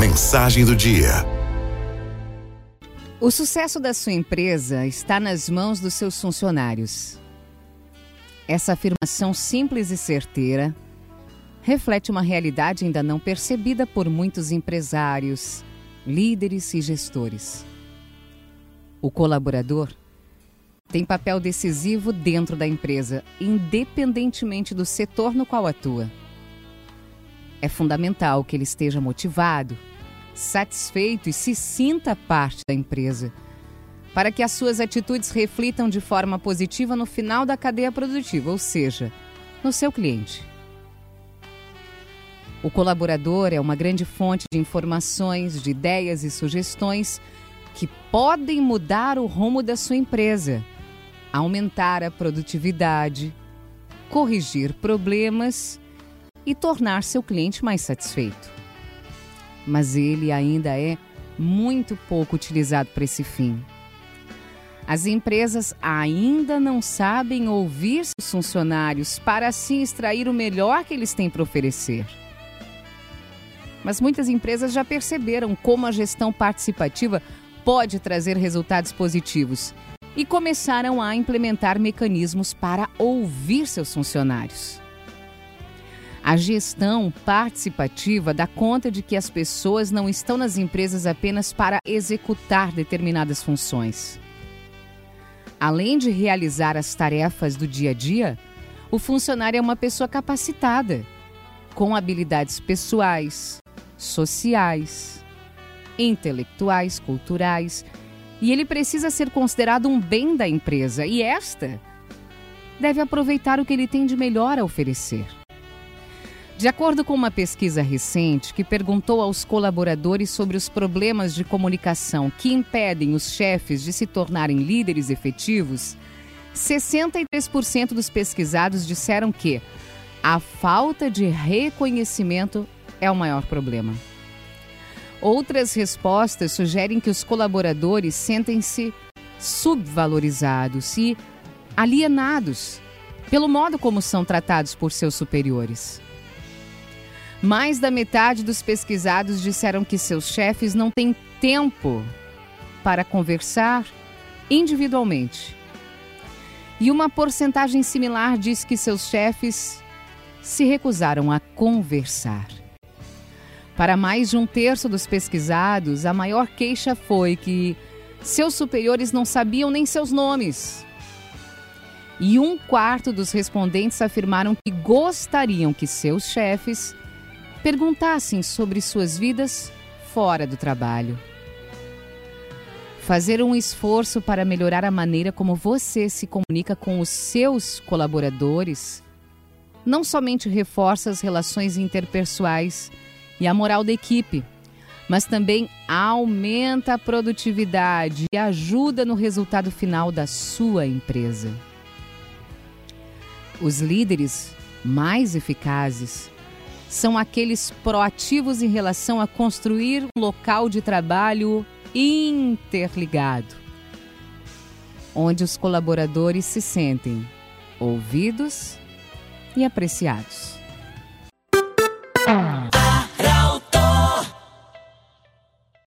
Mensagem do dia. O sucesso da sua empresa está nas mãos dos seus funcionários. Essa afirmação simples e certeira reflete uma realidade ainda não percebida por muitos empresários, líderes e gestores. O colaborador tem papel decisivo dentro da empresa, independentemente do setor no qual atua. É fundamental que ele esteja motivado, satisfeito e se sinta parte da empresa, para que as suas atitudes reflitam de forma positiva no final da cadeia produtiva, ou seja, no seu cliente. O colaborador é uma grande fonte de informações, de ideias e sugestões que podem mudar o rumo da sua empresa, aumentar a produtividade, corrigir problemas e tornar seu cliente mais satisfeito. Mas ele ainda é muito pouco utilizado para esse fim. As empresas ainda não sabem ouvir seus funcionários para assim extrair o melhor que eles têm para oferecer. Mas muitas empresas já perceberam como a gestão participativa pode trazer resultados positivos e começaram a implementar mecanismos para ouvir seus funcionários. A gestão participativa dá conta de que as pessoas não estão nas empresas apenas para executar determinadas funções. Além de realizar as tarefas do dia a dia, o funcionário é uma pessoa capacitada, com habilidades pessoais, sociais, intelectuais, culturais, e ele precisa ser considerado um bem da empresa, e esta deve aproveitar o que ele tem de melhor a oferecer. De acordo com uma pesquisa recente que perguntou aos colaboradores sobre os problemas de comunicação que impedem os chefes de se tornarem líderes efetivos, 63% dos pesquisados disseram que a falta de reconhecimento é o maior problema. Outras respostas sugerem que os colaboradores sentem-se subvalorizados e alienados pelo modo como são tratados por seus superiores. Mais da metade dos pesquisados disseram que seus chefes não têm tempo para conversar individualmente. E uma porcentagem similar diz que seus chefes se recusaram a conversar. Para mais de um terço dos pesquisados, a maior queixa foi que seus superiores não sabiam nem seus nomes. E um quarto dos respondentes afirmaram que gostariam que seus chefes perguntassem sobre suas vidas fora do trabalho. Fazer um esforço para melhorar a maneira como você se comunica com os seus colaboradores não somente reforça as relações interpessoais e a moral da equipe, mas também aumenta a produtividade e ajuda no resultado final da sua empresa. Os líderes mais eficazes são aqueles proativos em relação a construir um local de trabalho interligado, onde os colaboradores se sentem ouvidos e apreciados.